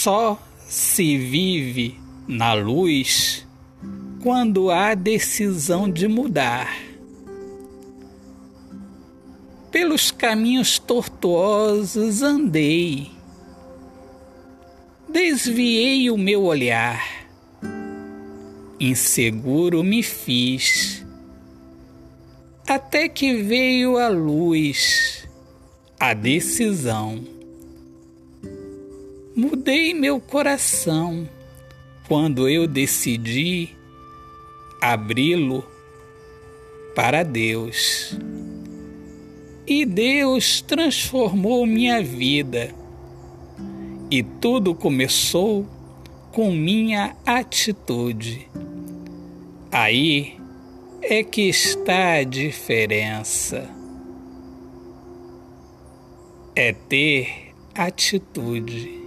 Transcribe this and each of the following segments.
Só se vive na luz quando há decisão de mudar. Pelos caminhos tortuosos andei, desviei o meu olhar, inseguro me fiz, até que veio a luz, a decisão Mudei meu coração quando eu decidi abri-lo para Deus. E Deus transformou minha vida. E tudo começou com minha atitude. Aí é que está a diferença. É ter atitude.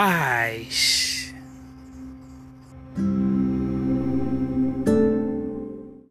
paz.